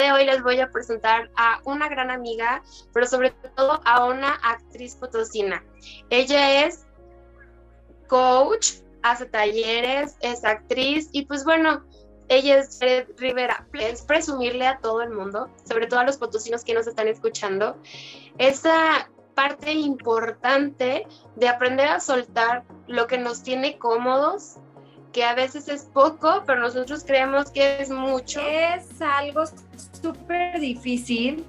De hoy les voy a presentar a una gran amiga, pero sobre todo a una actriz potosina. Ella es coach, hace talleres, es actriz y pues bueno, ella es Rivera. Es presumirle a todo el mundo, sobre todo a los potosinos que nos están escuchando, esa parte importante de aprender a soltar lo que nos tiene cómodos, que a veces es poco, pero nosotros creemos que es mucho. Es algo súper difícil.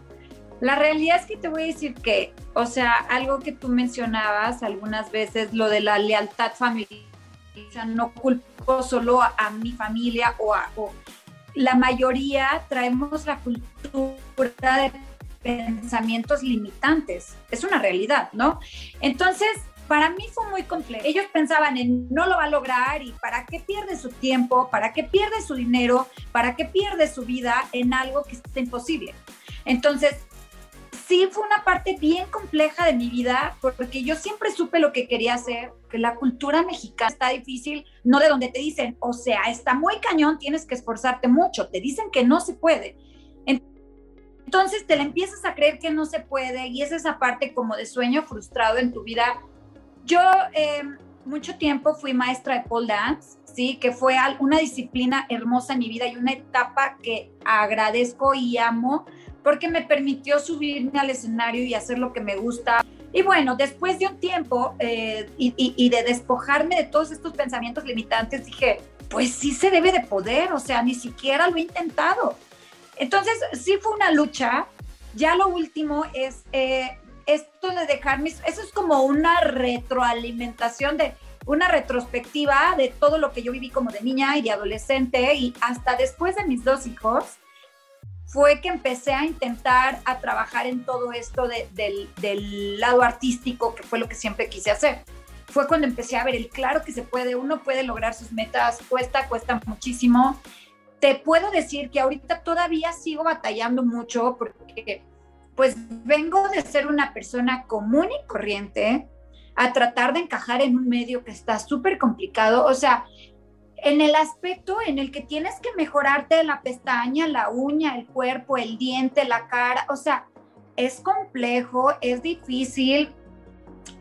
La realidad es que te voy a decir que, o sea, algo que tú mencionabas algunas veces, lo de la lealtad familiar, o sea, no culpo solo a, mi familia o a... la mayoría traemos la cultura de pensamientos limitantes. Es una realidad, ¿no? Entonces, para mí fue muy complejo. Ellos pensaban en no lo va a lograr y para qué pierde su tiempo, para qué pierde su dinero, para qué pierde su vida en algo que está imposible. Entonces, sí fue una parte bien compleja de mi vida porque yo siempre supe lo que quería hacer, que la cultura mexicana está difícil, no de donde te dicen, o sea, está muy cañón, tienes que esforzarte mucho, te dicen que no se puede. Entonces te le empiezas a creer que no se puede y es esa parte como de sueño frustrado en tu vida. Yo eh, mucho tiempo fui maestra de pole dance, sí, que fue una disciplina hermosa en mi vida y una etapa que agradezco y amo porque me permitió subirme al escenario y hacer lo que me gusta. Y bueno, después de un tiempo eh, y, y, de despojarme de todos estos pensamientos limitantes, dije, pues sí se debe de poder, o sea, ni siquiera lo he intentado. Entonces, sí fue una lucha. Ya lo último es eh, esto de dejar mis, eso es como una retroalimentación de una retrospectiva de todo lo que yo viví como de niña y de adolescente y hasta después de mis dos hijos fue que empecé a intentar a trabajar en todo esto del, del lado artístico, que fue lo que siempre quise hacer. Fue cuando empecé a ver el claro que se puede, uno puede lograr sus metas, cuesta, cuesta muchísimo te puedo decir que ahorita todavía sigo batallando mucho porque pues vengo de ser una persona común y corriente a tratar de encajar en un medio que está súper complicado. O sea, en el aspecto en el que tienes que mejorarte la pestaña, la uña, el cuerpo, el diente, la cara, o sea, es complejo, es difícil,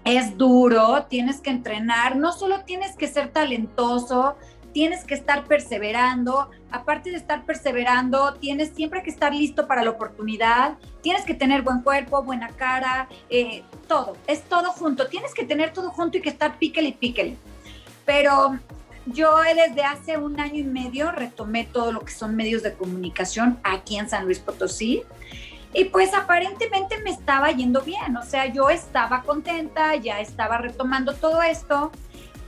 es duro, tienes que entrenar, no solo tienes que ser talentoso, tienes que estar perseverando. Aparte de estar perseverando, tienes siempre que estar listo para la oportunidad. Tienes que tener buen cuerpo, buena cara, eh, todo. Es todo junto. Tienes que tener todo junto y que estar píquele y píquele. Pero yo desde hace un año y medio retomé todo lo que son medios de comunicación aquí en San Luis Potosí. Y pues aparentemente me estaba yendo bien, o sea, yo estaba contenta, ya estaba retomando todo esto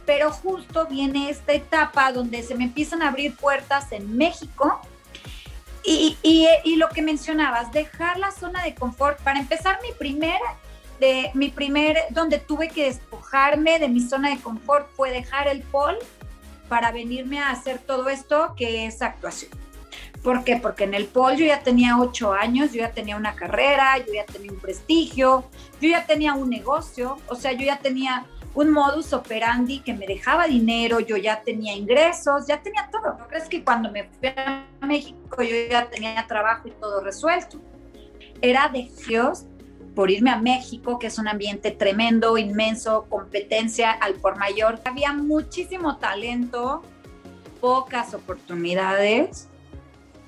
pero justo viene esta etapa donde se me empiezan a abrir puertas en México y, y, lo que mencionabas, dejar la zona de confort. Para empezar, mi primer, de, mi primer, donde tuve que despojarme de mi zona de confort fue dejar el pol para venirme a hacer todo esto que es actuación. ¿Por qué? Porque en el pol yo ya tenía ocho años, yo ya tenía una carrera, yo ya tenía un prestigio, yo ya tenía un negocio, o sea, yo ya tenía un modus operandi que me dejaba dinero, yo ya tenía ingresos, ya tenía todo. ¿No crees que cuando me fui a México yo ya tenía trabajo y todo resuelto? Era de Dios por irme a México, que es un ambiente tremendo, inmenso, competencia al por mayor. Había muchísimo talento, pocas oportunidades,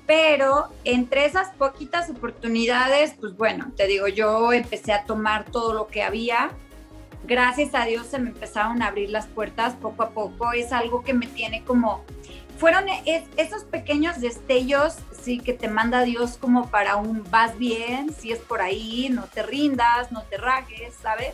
pero entre esas poquitas oportunidades, pues bueno, te digo, yo empecé a tomar todo lo que había gracias a Dios se me empezaron a abrir las puertas poco a poco. Es algo que me tiene como, fueron esos pequeños destellos, sí, que te manda Dios como para un vas bien, si es por ahí, no te rindas, no te rajes, ¿sabes?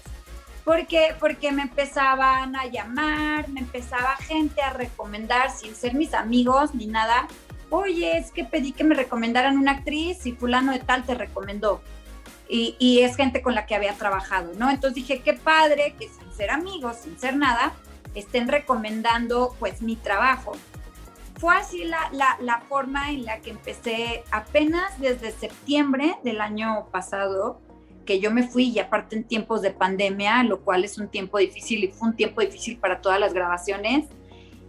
Porque, porque me empezaban a llamar, me empezaba gente a recomendar sin ser mis amigos ni nada. Oye, es que pedí que me recomendaran una actriz y fulano de tal te recomendó y, es gente con la que había trabajado, ¿no? Entonces dije, qué padre que sin ser amigos, sin ser nada, estén recomendando pues mi trabajo. Fue así la, la, la forma en la que empecé apenas desde septiembre del año pasado, que yo me fui y aparte en tiempos de pandemia, lo cual es un tiempo difícil y fue un tiempo difícil para todas las grabaciones.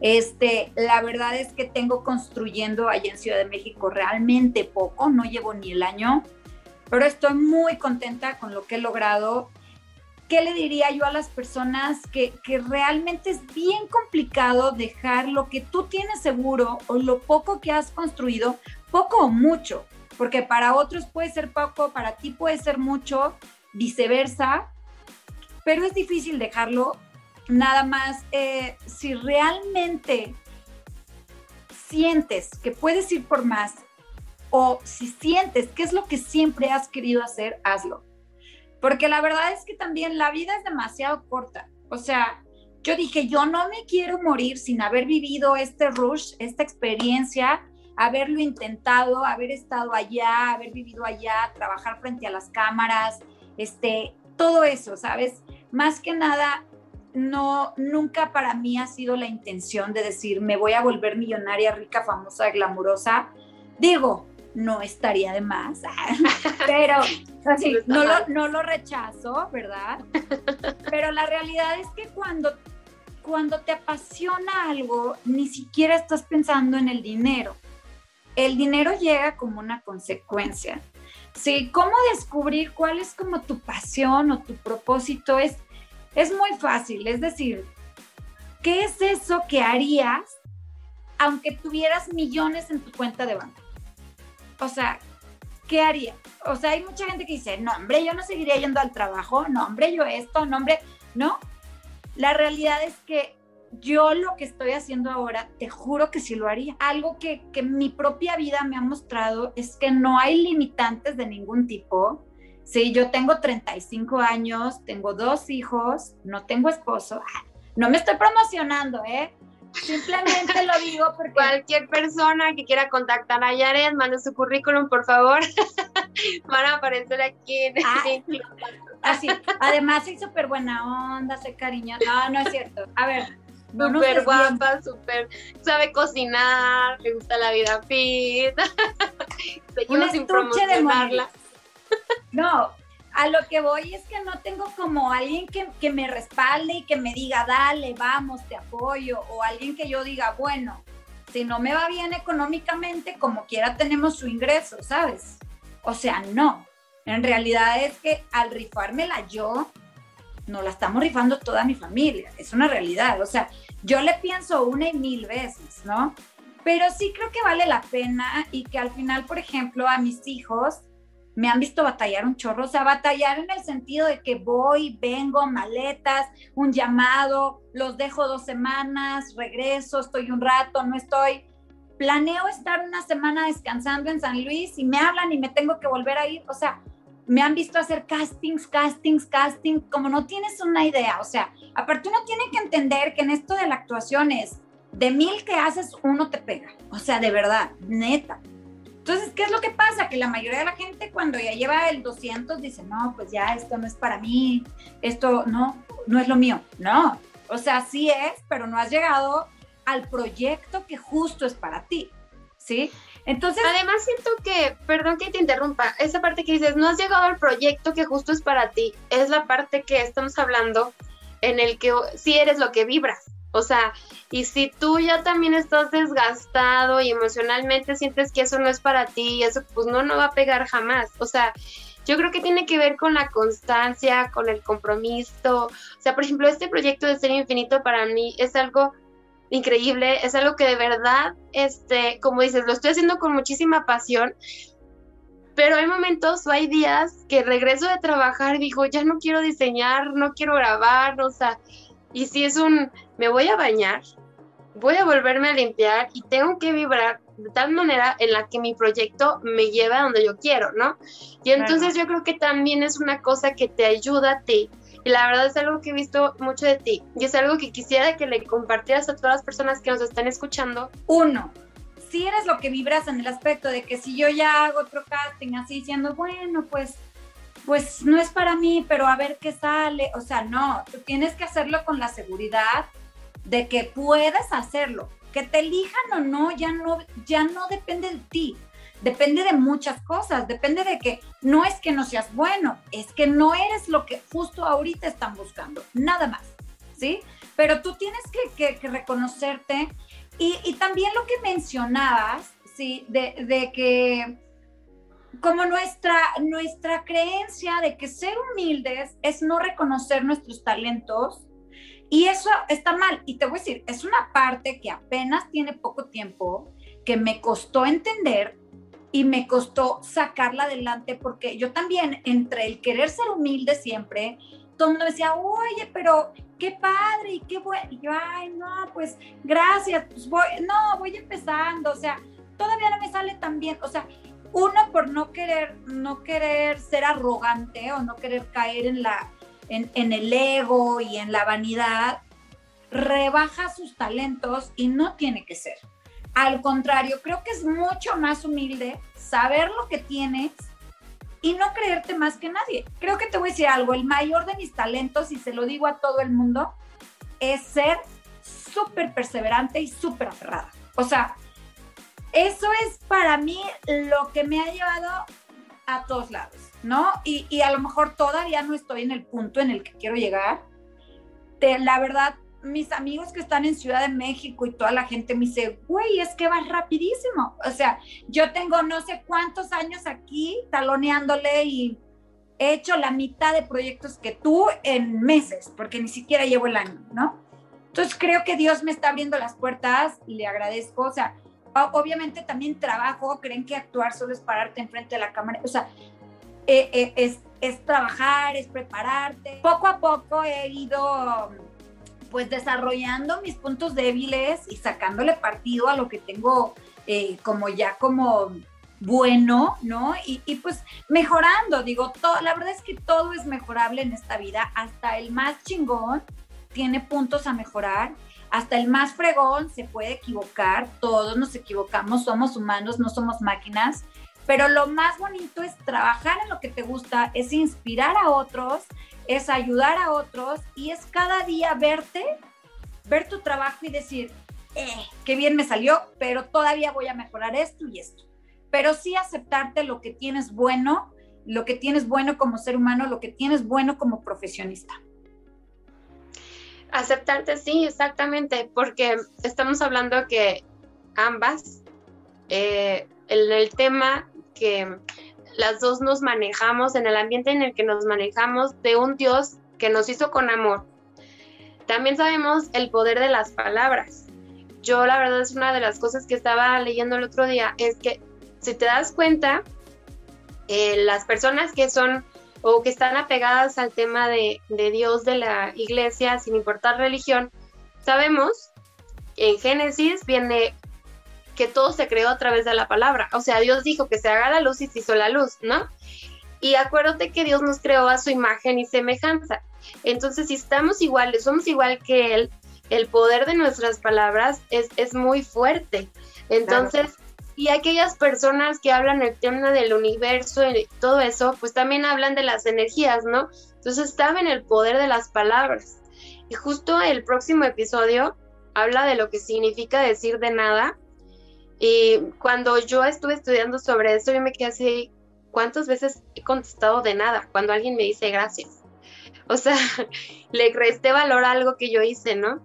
Este, la verdad es que tengo construyendo allá en Ciudad de México realmente poco, no llevo ni el año, pero estoy muy contenta con lo que he logrado. ¿Qué le diría yo a las personas que, que realmente es bien complicado dejar lo que tú tienes seguro o lo poco que has construido, poco o mucho? Porque para otros puede ser poco, para ti puede ser mucho, viceversa, pero es difícil dejarlo nada más, eh, si realmente sientes que puedes ir por más o si sientes que es lo que siempre has querido hacer, hazlo. Porque la verdad es que también la vida es demasiado corta. O sea, yo dije, yo no me quiero morir sin haber vivido este rush, esta experiencia, haberlo intentado, haber estado allá, haber vivido allá, trabajar frente a las cámaras, este, todo eso, ¿sabes? Más que nada, no, nunca para mí ha sido la intención de decir, me voy a volver millonaria, rica, famosa, glamurosa. Digo, no estaría de más, pero así, no, lo, no lo rechazo, ¿verdad? Pero la realidad es que cuando, cuando te apasiona algo, ni siquiera estás pensando en el dinero. El dinero llega como una consecuencia. Sí, ¿cómo descubrir cuál es como tu pasión o tu propósito? Es es muy fácil, es decir, ¿qué es eso que harías aunque tuvieras millones en tu cuenta de banco? O sea, ¿qué haría? O sea, hay mucha gente que dice, no, hombre, yo no seguiría yendo al trabajo, no, hombre, yo esto, no, hombre, no. La realidad es que yo lo que estoy haciendo ahora, te juro que sí lo haría. Algo que, que mi propia vida me ha mostrado es que no hay limitantes de ningún tipo Sí, yo tengo 35 años, tengo dos hijos, no tengo esposo. No me estoy promocionando, ¿eh? Simplemente lo digo porque... Cualquier persona que quiera contactar a Yaret, mande su currículum, por favor. Van a aparecer aquí en ah, Así, además soy súper buena onda, soy cariño. No, no es cierto. A ver, súper guapa, súper sabe cocinar, le gusta la vida fit. Seguimos sin promocionarla. No, a lo que voy es que no tengo como alguien que, me respalde y que me diga, dale, vamos, te apoyo, o alguien que yo diga, bueno, si no me va bien económicamente, como quiera tenemos su ingreso, ¿sabes? O sea, no. En realidad es que al rifármela yo, no la estamos rifando toda mi familia, es una realidad. O sea, yo le pienso una y mil veces, ¿no? Pero sí creo que vale la pena y que al final, por ejemplo, a mis hijos, me han visto batallar un chorro, o sea, batallar en el sentido de que voy, vengo, maletas, un llamado, los dejo dos semanas, regreso, estoy un rato, no estoy. Planeo estar una semana descansando en San Luis y me hablan y me tengo que volver a ir, o sea, me han visto hacer castings, castings, castings, como no tienes una idea, o sea, aparte uno tiene que entender que en esto de la actuación es, de mil que haces, uno te pega, o sea, de verdad, neta. Entonces, ¿qué es lo que pasa? Que la mayoría de la gente cuando ya lleva el 200 dice, no, pues ya esto no es para mí, esto no, no es lo mío. No, o sea, sí es, pero no has llegado al proyecto que justo es para ti, ¿sí? Entonces... Además siento que, perdón que te interrumpa, esa parte que dices, no has llegado al proyecto que justo es para ti, es la parte que estamos hablando en el que sí eres lo que vibras. O sea, y si tú ya también estás desgastado y emocionalmente sientes que eso no es para ti, eso pues no, no va a pegar jamás. O sea, yo creo que tiene que ver con la constancia, con el compromiso. O sea, por ejemplo, este proyecto de Ser Infinito para mí es algo increíble, es algo que de verdad, este, como dices, lo estoy haciendo con muchísima pasión, pero hay momentos o hay días que regreso de trabajar y digo, ya no quiero diseñar, no quiero grabar, o sea, y si es un, me voy a bañar, voy a volverme a limpiar y tengo que vibrar de tal manera en la que mi proyecto me lleva a donde yo quiero, ¿no? Y entonces yo creo que también es una cosa que te ayuda a ti. Y la verdad es algo que he visto mucho de ti. Y es algo que quisiera que le compartieras a todas las personas que nos están escuchando. Uno, si eres lo que vibras en el aspecto de que si yo ya hago otro casting así diciendo, bueno, pues pues no es para mí, pero a ver qué sale. O sea, no, tú tienes que hacerlo con la seguridad de que puedes hacerlo. Que te elijan o no, ya no, ya no depende de ti. Depende de muchas cosas, depende de que no es que no seas bueno, es que no eres lo que justo ahorita están buscando, nada más, ¿sí? pero tú tienes que, reconocerte y, también lo que mencionabas, sí, de que como nuestra, nuestra creencia de que ser humildes es no reconocer nuestros talentos y eso está mal. Y te voy a decir, es una parte que apenas tiene poco tiempo, que me costó entender y me costó sacarla adelante porque yo también, entre el querer ser humilde siempre, todo el mundo decía, oye, pero qué padre y qué bueno. Y yo, ay, no, pues gracias, pues voy, no, voy empezando, o sea, todavía no me sale tan bien, o sea, uno por no querer, no querer ser arrogante o no querer caer en la, en, en el ego y en la vanidad, rebaja sus talentos y no tiene que ser. Al contrario, creo que es mucho más humilde saber lo que tienes y no creerte más que nadie. Creo que te voy a decir algo, el mayor de mis talentos, y se lo digo a todo el mundo, es ser súper perseverante y súper aferrada. O sea, eso es para mí lo que me ha llevado a todos lados, ¿no? Y, a lo mejor todavía no estoy en el punto en el que quiero llegar. la verdad, mis amigos que están en Ciudad de México y toda la gente me dice, güey, es que vas rapidísimo. O sea, yo tengo no sé cuántos años aquí taloneándole y he hecho la mitad de proyectos que tú en meses, porque ni siquiera llevo el año, ¿no? Entonces creo que Dios me está abriendo las puertas y le agradezco. O sea, obviamente también trabajo, creen que actuar solo es pararte enfrente de la cámara, o sea, eh, eh, es, es trabajar, es prepararte. Poco a poco he ido pues desarrollando mis puntos débiles y sacándole partido a lo que tengo eh, como ya como bueno, ¿no? Y, y, pues mejorando, digo, todo, la verdad es que todo es mejorable en esta vida, hasta el más chingón tiene puntos a mejorar hasta el más fregón se puede equivocar, todos nos equivocamos, somos humanos, no somos máquinas, pero lo más bonito es trabajar en lo que te gusta, es inspirar a otros, es ayudar a otros y es cada día verte, ver tu trabajo y decir, eh, qué bien me salió, pero todavía voy a mejorar esto y esto. Pero sí aceptarte lo que tienes bueno, lo que tienes bueno como ser humano, lo que tienes bueno como profesionista. Aceptarte, sí, exactamente, porque estamos hablando que ambas, eh, el, tema que las dos nos manejamos, en el ambiente en el que nos manejamos, de un Dios que nos hizo con amor. También sabemos el poder de las palabras. Yo la verdad es una de las cosas que estaba leyendo el otro día, es que si te das cuenta, eh, las personas que son o que están apegadas al tema de, Dios, de la iglesia, sin importar religión, sabemos que en Génesis viene que todo se creó a través de la palabra. O sea, Dios dijo que se haga la luz y se hizo la luz, ¿no? Y acuérdate que Dios nos creó a su imagen y semejanza. Entonces, si estamos iguales, somos igual que Él, el poder de nuestras palabras es, es muy fuerte. Entonces, y aquellas personas que hablan el tema del universo y todo eso, pues también hablan de las energías, ¿no? Entonces saben el poder de las palabras. Y justo el próximo episodio habla de lo que significa decir de nada. Y cuando yo estuve estudiando sobre eso, yo me quedé así, ¿cuántas veces he contestado de nada? Cuando alguien me dice gracias. O sea, le resté valor a algo que yo hice, ¿no?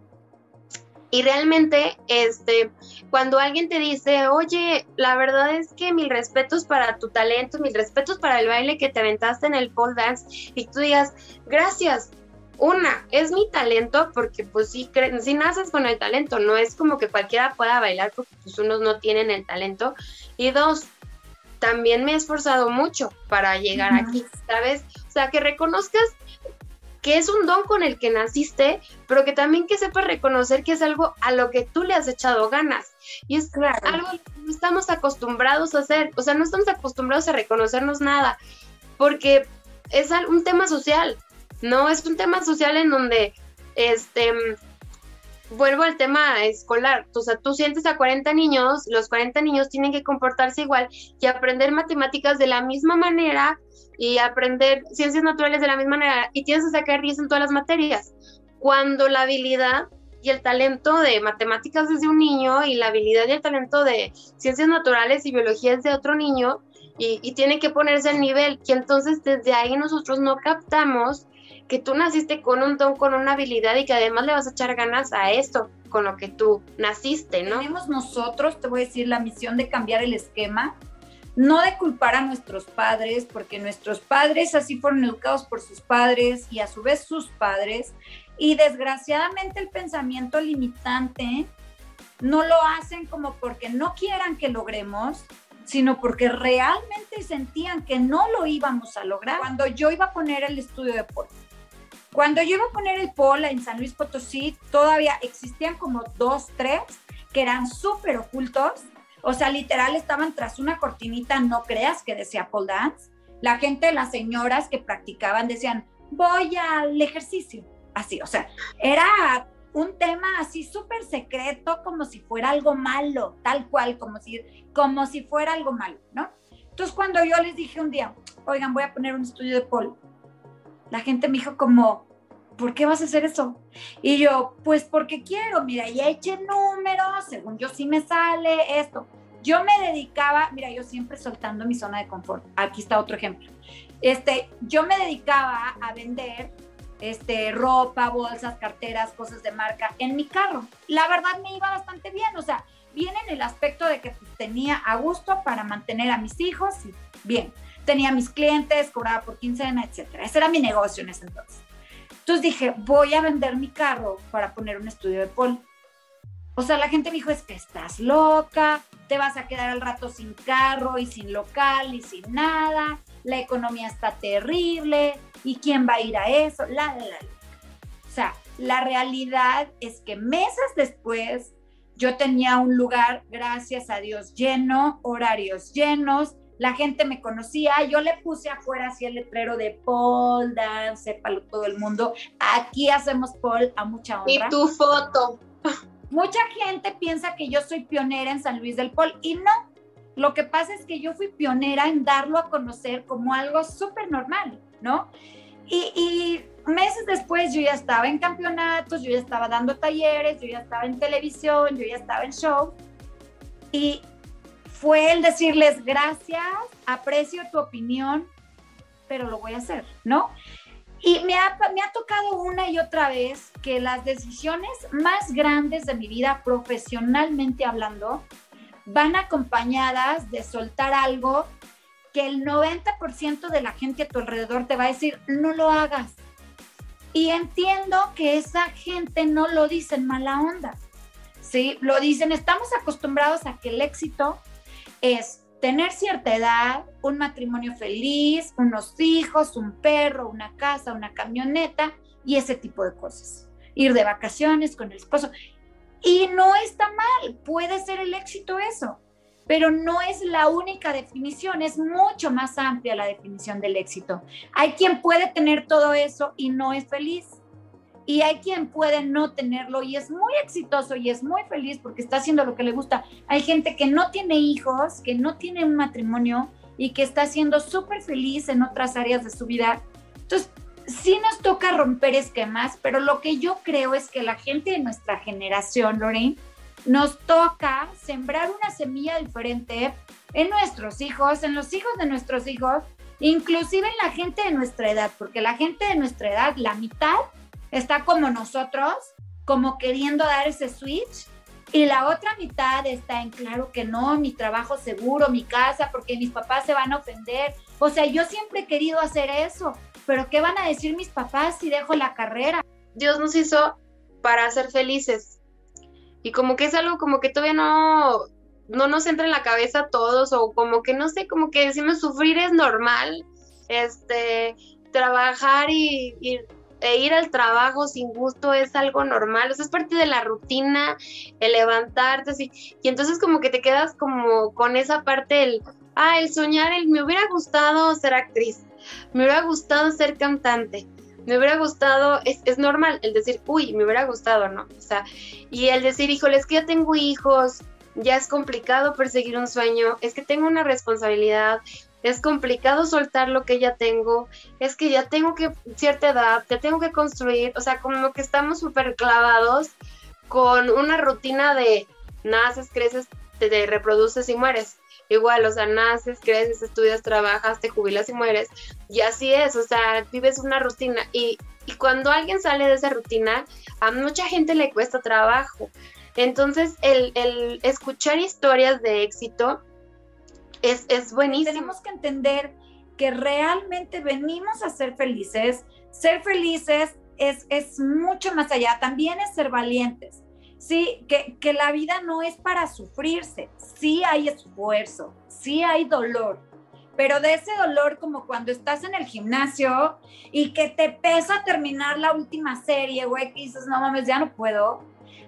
Y realmente, este, cuando alguien te dice, oye, la verdad es que mil respetos para tu talento, mil respetos para el baile que te aventaste en el pole dance, y tú digas, gracias, una, es mi talento, porque pues sí, si naces con el talento, no es como que cualquiera pueda bailar porque pues unos no tienen el talento. Y dos, también me he esforzado mucho para llegar aquí, ¿sabes? O sea, que reconozcas que es un don con el que naciste, pero que también que sepas reconocer que es algo a lo que tú le has echado ganas. Y es algo que no estamos acostumbrados a hacer, o sea, no estamos acostumbrados a reconocernos nada, porque es un tema social, ¿no? Es un tema social en donde, este, vuelvo al tema escolar, o sea, tú sientes a 40 niños, los 40 niños tienen que comportarse igual y aprender matemáticas de la misma manera y aprender ciencias naturales de la misma manera y tienes que sacar 10 en todas las materias. Cuando la habilidad y el talento de matemáticas es de un niño y la habilidad y el talento de ciencias naturales y biología es de otro niño y, y tiene que ponerse al nivel. Y entonces desde ahí nosotros no captamos que tú naciste con un don, con una habilidad y que además le vas a echar ganas a esto con lo que tú naciste, ¿no? Tenemos nosotros, te voy a decir, la misión de cambiar el esquema, no de culpar a nuestros padres, porque nuestros padres así fueron educados por sus padres y a su vez sus padres, y desgraciadamente el pensamiento limitante no lo hacen como porque no quieran que logremos, sino porque realmente sentían que no lo íbamos a lograr. Cuando yo iba a poner el estudio de Paul, cuando yo iba a poner el Paul en San Luis Potosí, todavía existían como dos, tres que eran súper ocultos. O sea, literal estaban tras una cortinita, no creas que decía Paul Dance. La gente, las señoras que practicaban decían, voy al ejercicio. Así, o sea, era un tema así súper secreto, como si fuera algo malo, tal cual, como si, como si fuera algo malo, ¿no? Entonces, cuando yo les dije un día, oigan, voy a poner un estudio de Paul, la gente me dijo como, ¿por qué vas a hacer eso? Y yo, pues porque quiero, mira, ya eché números, según yo sí me sale esto. Yo me dedicaba, mira, yo siempre soltando mi zona de confort. Aquí está otro ejemplo. Este, yo me dedicaba a vender este, ropa, bolsas, carteras, cosas de marca en mi carro. La verdad me iba bastante bien, o sea, bien en el aspecto de que pues, tenía a gusto para mantener a mis hijos y bien, tenía mis clientes, cobraba por quincena, etcétera. Ese era mi negocio en ese entonces. Entonces dije, voy a vender mi carro para poner un estudio de pol. O sea, la gente me dijo, es que estás loca, te vas a quedar al rato sin carro y sin local y sin nada, la economía está terrible, ¿y quién va a ir a eso? La, la, la. O sea, la realidad es que meses después yo tenía un lugar, gracias a Dios, lleno, horarios llenos, la gente me conocía, yo le puse afuera así el letrero de Paul Dance, sépalo todo el mundo, aquí hacemos Paul a mucha honra. Y tu foto. Mucha gente piensa que yo soy pionera en San Luis del Pol y no, lo que pasa es que yo fui pionera en darlo a conocer como algo súper normal, ¿no? Y, meses después yo ya estaba en campeonatos, yo ya estaba dando talleres, yo ya estaba en televisión, yo ya estaba en show. Y fue el decirles gracias, aprecio tu opinión, pero lo voy a hacer, ¿no? Y me ha, me ha tocado una y otra vez que las decisiones más grandes de mi vida, profesionalmente hablando, van acompañadas de soltar algo que el 90% de la gente a tu alrededor te va a decir, no lo hagas. Y entiendo que esa gente no lo dice en mala onda. ¿sí? Lo dicen, estamos acostumbrados a que el éxito es tener cierta edad, un matrimonio feliz, unos hijos, un perro, una casa, una camioneta y ese tipo de cosas. Ir de vacaciones con el esposo. Y no está mal, puede ser el éxito eso, pero no es la única definición, es mucho más amplia la definición del éxito. Hay quien puede tener todo eso y no es feliz. Y hay quien puede no tenerlo y es muy exitoso y es muy feliz porque está haciendo lo que le gusta. Hay gente que no tiene hijos, que no tiene un matrimonio y que está siendo súper feliz en otras áreas de su vida. Entonces, sí nos toca romper esquemas, pero lo que yo creo es que la gente de nuestra generación, Lorraine, nos toca sembrar una semilla diferente en nuestros hijos, en los hijos de nuestros hijos, inclusive en la gente de nuestra edad, porque la gente de nuestra edad, la mitad, está como nosotros, como queriendo dar ese switch, y la otra mitad está en claro que no, mi trabajo seguro, mi casa, porque mis papás se van a ofender. O sea, yo siempre he querido hacer eso, pero ¿qué van a decir mis papás si dejo la carrera? Dios nos hizo para ser felices. Y como que es algo como que todavía no, no nos entra en la cabeza a todos, o como que no sé, como que decimos sufrir es normal, este, trabajar y, e ir al trabajo sin gusto es algo normal, o sea, es parte de la rutina, el levantarte, así, y entonces como que te quedas como con esa parte, el, ah, el soñar, el, me hubiera gustado ser actriz, me hubiera gustado ser cantante, me hubiera gustado, es, es, normal el decir, uy, me hubiera gustado, ¿no? O sea, y el decir, híjole, es que ya tengo hijos, ya es complicado perseguir un sueño, es que tengo una responsabilidad, es complicado soltar lo que ya tengo, es que ya tengo que cierta edad, ya tengo que construir, o sea, como que estamos súper clavados con una rutina de naces, creces, te, reproduces y mueres. Igual, o sea, naces, creces, estudias, trabajas, te jubilas y mueres. Y así es, o sea, vives una rutina. Y, y cuando alguien sale de esa rutina, a mucha gente le cuesta trabajo. Entonces, el, el escuchar historias de éxito es, es buenísimo. Tenemos que entender que realmente venimos a ser felices. Ser felices es, es mucho más allá, también es ser valientes. Sí, que, que la vida no es para sufrirse, sí hay esfuerzo, sí hay dolor, pero de ese dolor como cuando estás en el gimnasio y que te pesa terminar la última serie, güey, que dices, no mames, ya no puedo.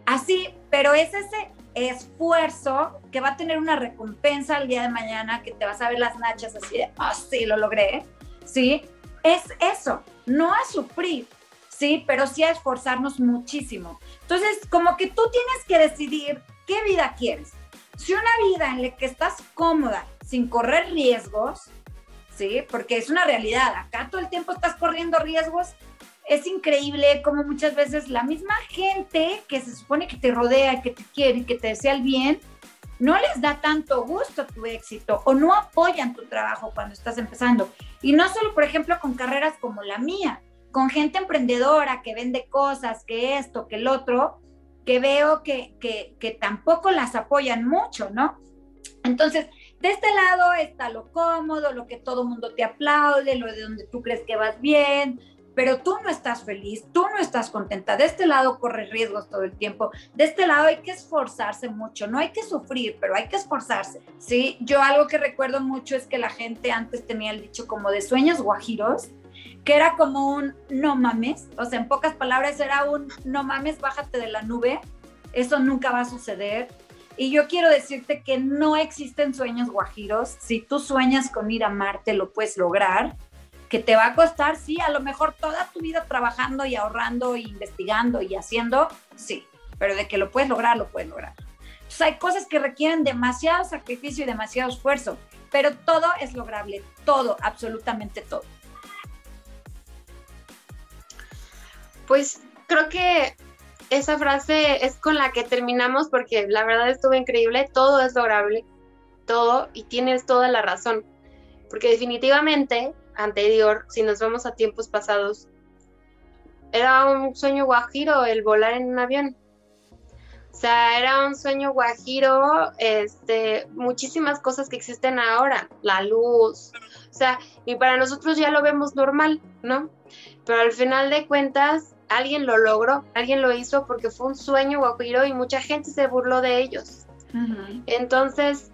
Así, pero es ese esfuerzo que va a tener una recompensa el día de mañana, que te vas a ver las nachas así de, ah, sí, lo logré, ¿sí? Es eso, no a sufrir, ¿sí? Pero sí a esforzarnos muchísimo. Entonces, como que tú tienes que decidir qué vida quieres. Si una vida en la que estás cómoda, sin correr riesgos, ¿sí? Porque es una realidad, acá todo el tiempo estás corriendo riesgos, es increíble como muchas veces la misma gente que se supone que te rodea, que te quiere, que te desea el bien, no les da tanto gusto tu éxito o no apoyan tu trabajo cuando estás empezando. Y no solo, por ejemplo, con carreras como la mía, con gente emprendedora que vende cosas, que esto, que el otro, que veo que, que, que tampoco las apoyan mucho, ¿no? Entonces, de este lado está lo cómodo, lo que todo mundo te aplaude, lo de donde tú crees que vas bien, pero tú no estás feliz, tú no estás contenta. De este lado corres riesgos todo el tiempo. De este lado hay que esforzarse mucho. No hay que sufrir, pero hay que esforzarse. Sí, yo algo que recuerdo mucho es que la gente antes tenía el dicho como de sueños guajiros, que era como un no mames. O sea, en pocas palabras era un no mames, bájate de la nube. Eso nunca va a suceder. Y yo quiero decirte que no existen sueños guajiros. Si tú sueñas con ir a Marte, lo puedes lograr que te va a costar, sí, a lo mejor toda tu vida trabajando y ahorrando e investigando y haciendo, sí, pero de que lo puedes lograr, lo puedes lograr. Entonces hay cosas que requieren demasiado sacrificio y demasiado esfuerzo, pero todo es lograble, todo, absolutamente todo. Pues creo que esa frase es con la que terminamos porque la verdad estuvo increíble, todo es lograble, todo, y tienes toda la razón, porque definitivamente anterior, si nos vamos a tiempos pasados, era un sueño guajiro el volar en un avión. O sea, era un sueño guajiro, este, muchísimas cosas que existen ahora, la luz, o sea, y para nosotros ya lo vemos normal, ¿no? Pero al final de cuentas, alguien lo logró, alguien lo hizo porque fue un sueño guajiro y mucha gente se burló de ellos. Entonces,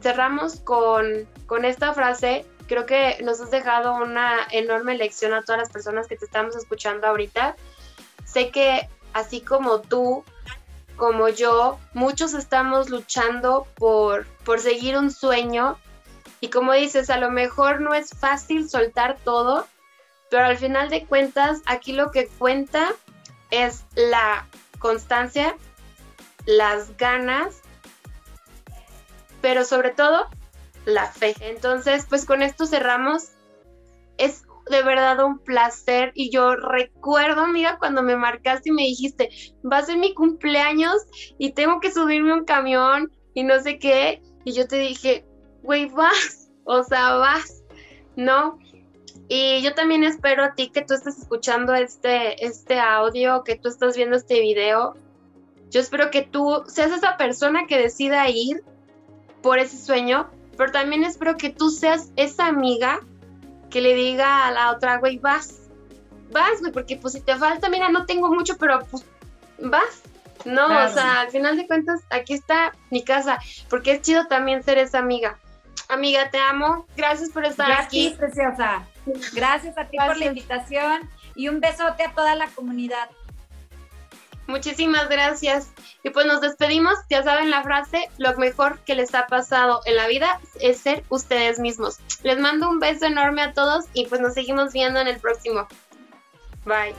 cerramos con, con esta frase Creo que nos has dejado una enorme lección a todas las personas que te estamos escuchando ahorita. Sé que así como tú, como yo, muchos estamos luchando por, por seguir un sueño. Y como dices, a lo mejor no es fácil soltar todo, pero al final de cuentas, aquí lo que cuenta es la constancia, las ganas, pero sobre todo la fe. Entonces, pues con esto cerramos. Es de verdad un placer y yo recuerdo, amiga, cuando me marcaste y me dijiste, va a ser mi cumpleaños y tengo que subirme un camión y no sé qué, y yo te dije, güey, vas, o sea, vas, ¿no? Y yo también espero a ti que tú estés escuchando este, este audio, que tú estás viendo este video. Yo espero que tú seas esa persona que decida ir por ese sueño, pero también espero que tú seas esa amiga que le diga a la otra, güey, vas, vas, güey, porque pues si te falta, mira, no tengo mucho, pero pues vas. No, o sea, al final de cuentas, aquí está mi casa, porque es chido también ser esa amiga. Amiga, te amo. Gracias por estar aquí. Gracias, preciosa. Gracias a ti por la invitación y un besote a toda la comunidad. Muchísimas gracias. Y pues nos despedimos. Ya saben la frase, lo mejor que les ha pasado en la vida es ser ustedes mismos. Les mando un beso enorme a todos y pues nos seguimos viendo en el próximo. Bye.